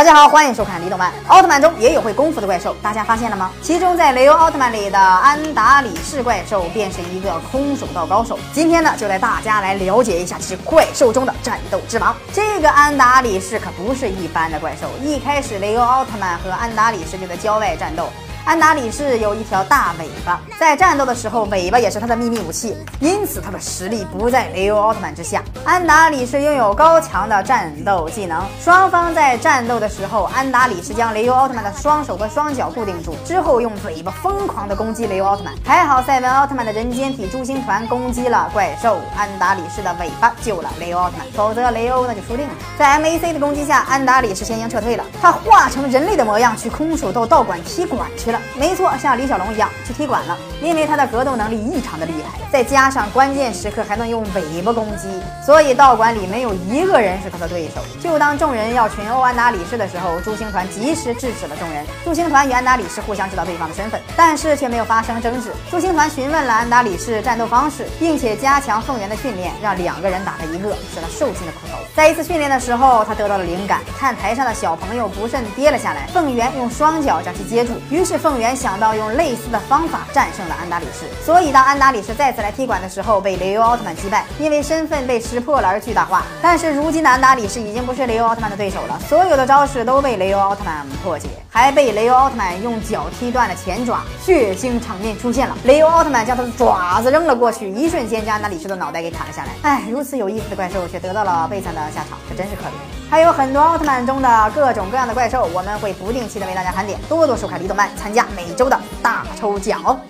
大家好，欢迎收看《李动漫》。奥特曼中也有会功夫的怪兽，大家发现了吗？其中在雷欧奥特曼里的安达里士怪兽便是一个空手道高手。今天呢，就带大家来了解一下这只怪兽中的战斗之王。这个安达里士可不是一般的怪兽。一开始，雷欧奥特曼和安达里士就在郊外战斗。安达里士有一条大尾巴，在战斗的时候，尾巴也是他的秘密武器，因此他的实力不在雷欧奥特曼之下。安达里士拥有高强的战斗技能，双方在战斗的时候，安达里士将雷欧奥特曼的双手和双脚固定住，之后用尾巴疯狂的攻击雷欧奥特曼。还好赛文奥特曼的人间体诸星团攻击了怪兽，安达里士的尾巴救了雷欧奥特曼，否则雷欧那就输定了。在 MAC 的攻击下，安达里士先行撤退了，他化成人类的模样去空手道道馆踢馆去了。没错，像李小龙一样去踢馆了，因为他的格斗能力异常的厉害，再加上关键时刻还能用尾巴攻击，所以道馆里没有一个人是他的对手。就当众人要群殴安达里士的时候，朱星团及时制止了众人。朱星团与安达里士互相知道对方的身份，但是却没有发生争执。朱星团询问了安达里士战斗方式，并且加强凤元的训练，让两个人打他一个，使他受尽了苦头。在一次训练的时候，他得到了灵感，看台上的小朋友不慎跌了下来，凤元用双脚将其接住，于是凤。元想到用类似的方法战胜了安达里士，所以当安达里士再次来踢馆的时候，被雷欧奥特曼击败，因为身份被识破了而巨大化。但是如今的安达里士已经不是雷欧奥特曼的对手了，所有的招式都被雷欧奥特曼破解，还被雷欧奥特曼用脚踢断了前爪，血腥场面出现了。雷欧奥特曼将他的爪子扔了过去，一瞬间将安达里士的脑袋给砍了下来。哎，如此有意思的怪兽却得到了悲惨的下场，可真是可怜。还有很多奥特曼中的各种各样的怪兽，我们会不定期的为大家盘点，多多收看李动漫参参加。每周的大抽奖哦。